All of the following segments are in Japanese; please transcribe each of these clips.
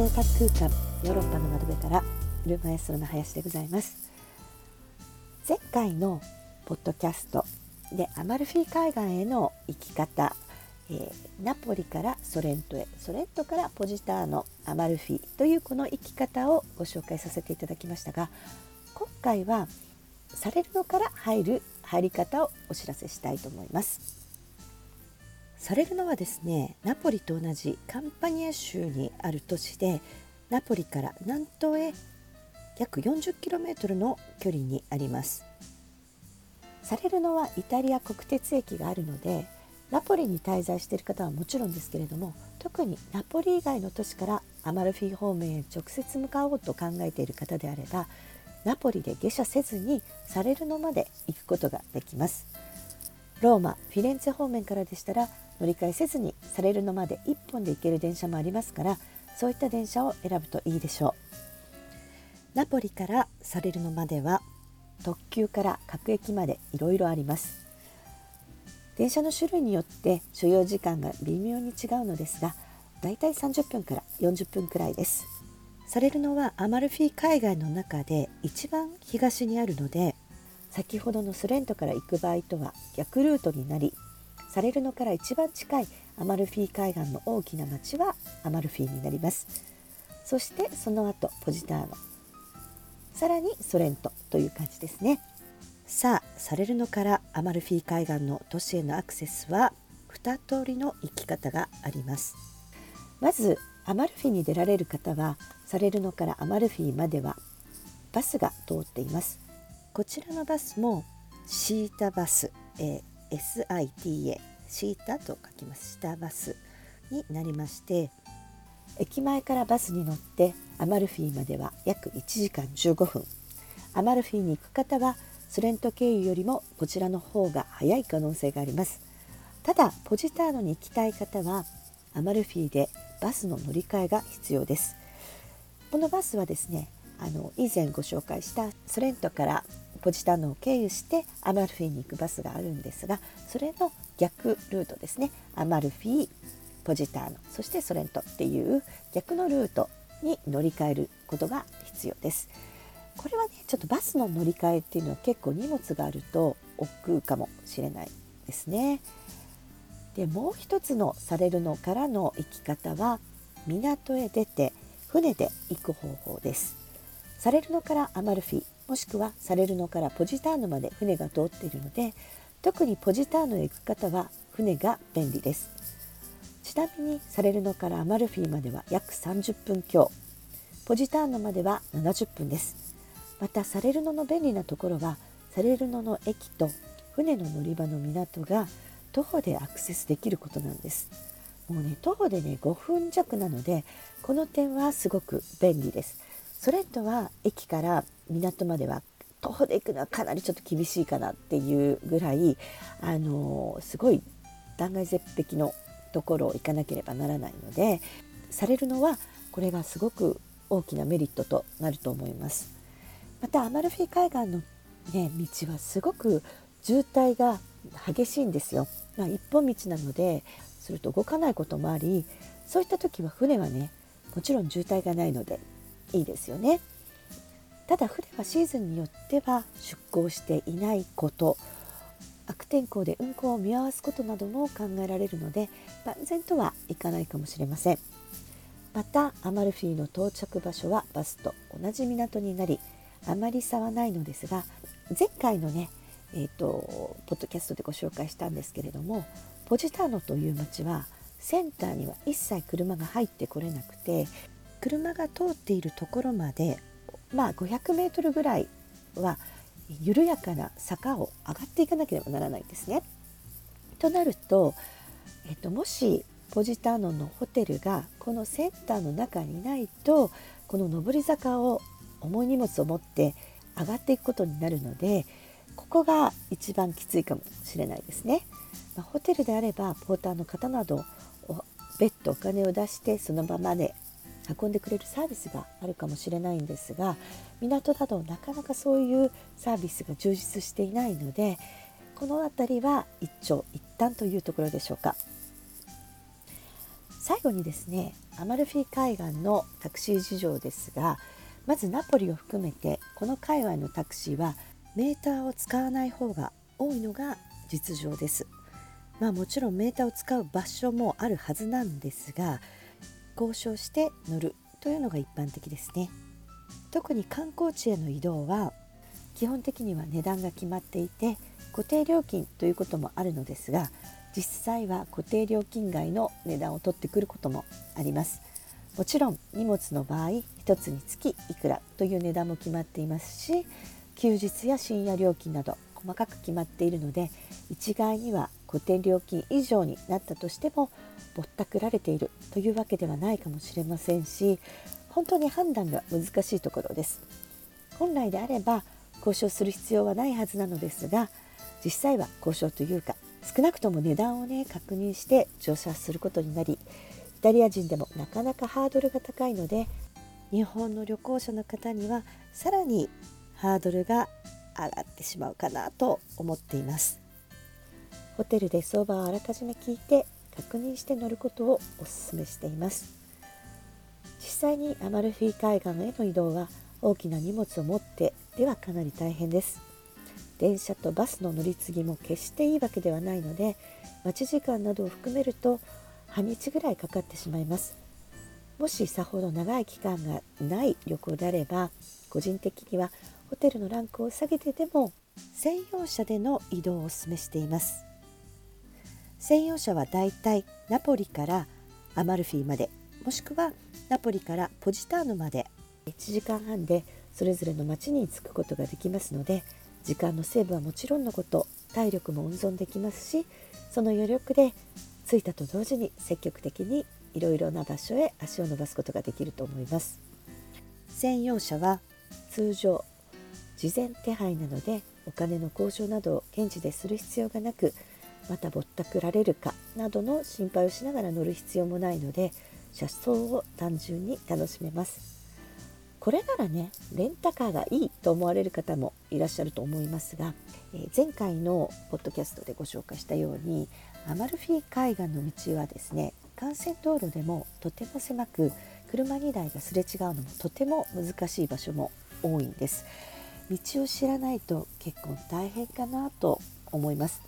生活空間ヨーロッパの窓辺からルーマエストロの林でございます。前回のポッドキャストでアマルフィ海岸への行き方、えー、ナポリからソレントへソレントからポジターノアマルフィというこの行き方をご紹介させていただきましたが今回はサレルノから入る入り方をお知らせしたいと思います。サレルノはですねナポリと同じカンパニア州にある都市でナポリから南東へ約 40km の距離にあります。サレルノはイタリア国鉄駅があるのでナポリに滞在している方はもちろんですけれども特にナポリ以外の都市からアマルフィ方面へ直接向かおうと考えている方であればナポリで下車せずにサレルノまで行くことができます。ローマフィレンツェ方面からでしたら乗り換えせずにサレルノまで1本で行ける電車もありますからそういった電車を選ぶといいでしょう。ナポリからサレルノまでは特急から各駅までいろいろあります。電車の種類によって所要時間が微妙に違うのですがだいたい30分から40分くらいです。サレルノはアマルフィ海岸の中で一番東にあるので先ほどのスレントから行く場合とは逆ルートになりサレルノから一番近いアマルフィ海岸の大きな町はアマルフィになります。そしてその後ポジターノさらにソレントという感じですね。さあサレルノからアマルフィ海岸の都市へのアクセスは2通りの行き方があります。まずアマルフィに出られる方はサレルノからアマルフィまではバスが通っています。こちらのバスもシータバス、えー、SITA シータと書きますシタバスになりまして駅前からバスに乗ってアマルフィまでは約1時間15分。アマルフィに行く方はスレント経由よりもこちらの方が早い可能性があります。ただポジターノに行きたい方はアマルフィでバスの乗り換えが必要です。このバスはですねあの以前ご紹介したソレントからポジタノを経由してアマルフィに行くバスがあるんですがそれの逆ルートですねアマルフィポジターノそしてソレントっていう逆のルートに乗り換えることが必要です。これはねちょっとバスの乗り換えっていうのは結構荷物があると億劫かもしれないですね。でもう一つのされるのからの行き方は港へ出て船で行く方法です。されるのからアマルフィもしくはされるのからポジターノまで船が通っているので特にポジターノへ行く方は船が便利です。ちなみにサレルノからアマルフィまでは約30分強。ポジターノまでは70分です。またサレルノの便利なところはサレルノの駅と船の乗り場の港が徒歩でアクセスできることなんです。もうね徒歩でね5分弱なのでこの点はすごく便利です。それとは駅から港までは徒歩で行くのはかなりちょっと厳しいかなっていうぐらいあのすごい断崖絶壁のところを行かなければならないのでされるのはこれがすごく大きなメリットとなると思います。またアマルフィ海岸の、ね、道はすごく渋滞が激しいんですよ。まあ、一本道なのですると動かないこともありそういった時は船はねもちろん渋滞がないのでいいですよね。ただ船はシーズンによっては出港していないこと悪天候で運行を見合わすことなども考えられるので万全とはいかないかもしれません。またアマルフィの到着場所はバスと同じ港になりあまり差はないのですが前回のねえーと、ポッドキャストでご紹介したんですけれどもポジターノという町はセンターには一切車が入ってこれなくて車が通っているところまでまあ500メートルぐらいは緩やかな坂を上がっていかなければならないんですね。となると、えっと、もしポジターノのホテルがこのセンターの中にないとこの上り坂を重い荷物を持って上がっていくことになるのでここが一番きついかもしれないですね。ま、ホテルであればポーターの方など別途お金を出してその場まで運んでくれるサービスがあるかもしれないんですが港だとなかなかそういうサービスが充実していないのでこの辺りは一長一短というところでしょうか最後にですねアマルフィ海岸のタクシー事情ですがまずナポリを含めてこの界隈のタクシーはメーターを使わない方が多いのが実情です。まあもちろんメーターを使う場所もあるはずなんですが交渉して乗るというのが一般的ですね。特に観光地への移動は基本的には値段が決まっていて固定料金ということもあるのですが実際は固定料金外の値段を取ってくることもありますもちろん荷物の場合1つにつきいくらという値段も決まっていますし休日や深夜料金など細かく決まっているので一概には固定料金以上になったとしてもぼったくられているというわけではないかもしれませんし本当に判断が難しいところです。本来であれば交渉する必要はないはずなのですが実際は交渉というか少なくとも値段をね確認して乗車することになりイタリア人でもなかなかハードルが高いので日本の旅行者の方にはさらにハードルが上がってしまうかなと思っています。ホテルで相場をあらかじめ聞いて確認して乗ることをお勧めしています。実際にアマルフィ海岸への移動は大きな荷物を持ってではかなり大変です。電車とバスの乗り継ぎも決していいわけではないので待ち時間などを含めると半日ぐらいかかってしまいます。もしさほど長い期間がない旅行であれば個人的にはホテルのランクを下げてでも専用車での移動をお勧めしています。専用車はだいたいナポリからアマルフィまでもしくはナポリからポジターノまで。1時間半でそれぞれの町に着くことができますので時間のセーブはもちろんのこと体力も温存できますしその余力で着いたと同時に積極的にいろいろな場所へ足を伸ばすことができると思います。専用車は通常事前手配なのでお金の交渉などを現地でする必要がなくまたぼったくられるかなどの心配をしながら乗る必要もないので車窓を単純に楽しめます。これならねレンタカーがいいと思われる方もいらっしゃると思いますが、えー、前回のポッドキャストでご紹介したようにアマルフィ海岸の道はですね幹線道路でもとても狭く車2台がすれ違うのもとても難しい場所も多いんです。道を知らないと結構大変かなと思います。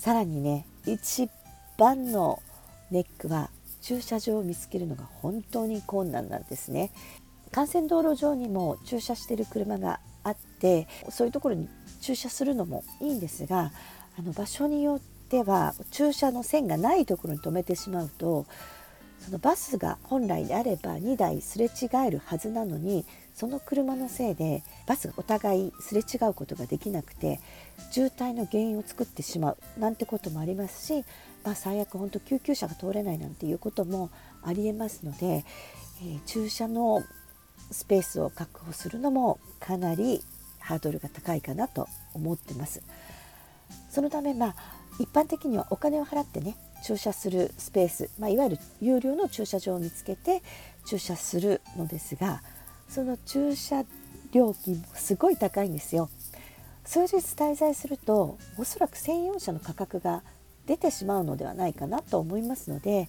さらにね一番のネックは駐車場を見つけるのが本当に困難なんですね。幹線道路上にも駐車している車があってそういうところに駐車するのもいいんですがあの場所によっては駐車の線がないところに止めてしまうとそのバスが本来であれば2台すれ違えるはずなのにその車のせいでバスがお互いすれ違うことができなくて渋滞の原因を作ってしまうなんてこともありますし、まあ、最悪本当救急車が通れないなんていうこともありえますので、えー、駐車のスペースを確保するのもかなりハードルが高いかなと思ってます。そのためまあ一般的にはお金を払ってね駐車するスペース、まあ、いわゆる有料の駐車場を見つけて駐車するのですがその駐車料金もすごい高いんですよ。数日滞在するとおそらく専用車の価格が出てしまうのではないかなと思いますので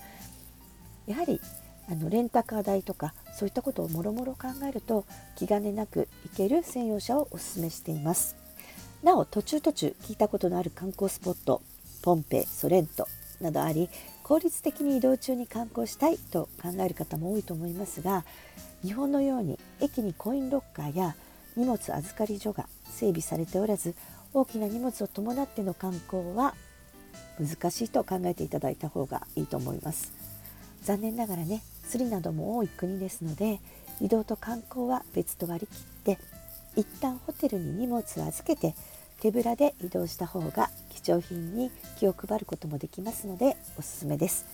やはりあのレンタカー代とかそういったことをもろもろ考えると気兼ねなく行ける専用車をお勧めしていますなお途中途中聞いたことのある観光スポットポンペイソレントなどあり効率的に移動中に観光したいと考える方も多いと思いますが日本のように駅にコインロッカーや荷物預かり所が整備されておらず大きな荷物を伴っての観光は難しいと考えていただいた方がいいと思います。残念ながらね釣りなども多い国ですので移動と観光は別と割り切って一旦ホテルに荷物を預けて手ぶらで移動した方が貴重品に気を配ることもできますのでおすすめです。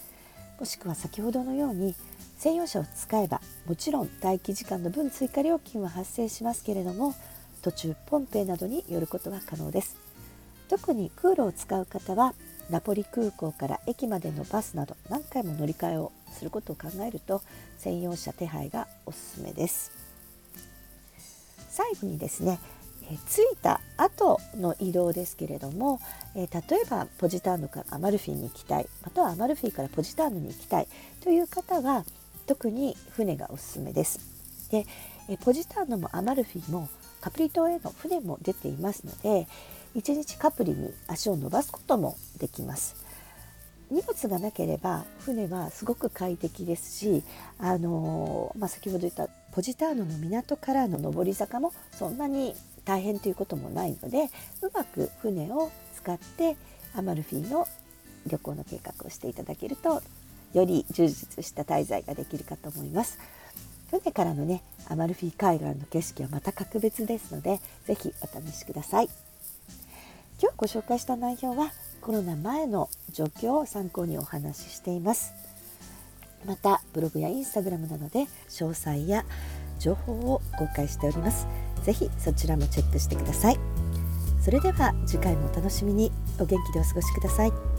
もしくは先ほどのように専用車を使えばもちろん待機時間の分追加料金は発生しますけれども途中ポンペイなどに寄ることは可能です。特に空路を使う方はナポリ空港から駅までのバスなど何回も乗り換えをすることを考えると専用車手配がおすすめです。最後にですね、え着いた後の移動ですけれども、え例えばポジターノからアマルフィに行きたいまたはアマルフィからポジターノに行きたいという方は特に船がおすすめです。でえポジターノもアマルフィもカプリ島への船も出ていますので1日カプリに足を伸ばすこともできます。荷物がなければ船はすごく快適ですし、あのまあ、先ほど言ったポジターノの港からの上り坂もそんなに大変ということもないのでうまく船を使ってアマルフィの旅行の計画をしていただけるとより充実した滞在ができるかと思います。船からのねアマルフィ海岸の景色はまた格別ですので是非お試しください。今日ご紹介した内容はコロナ前の状況を参考にお話ししていますまたブログやインスタグラムなどで詳細や情報を公開しております。ぜひそちらもチェックしてください。それでは次回もお楽しみに。お元気でお過ごしください。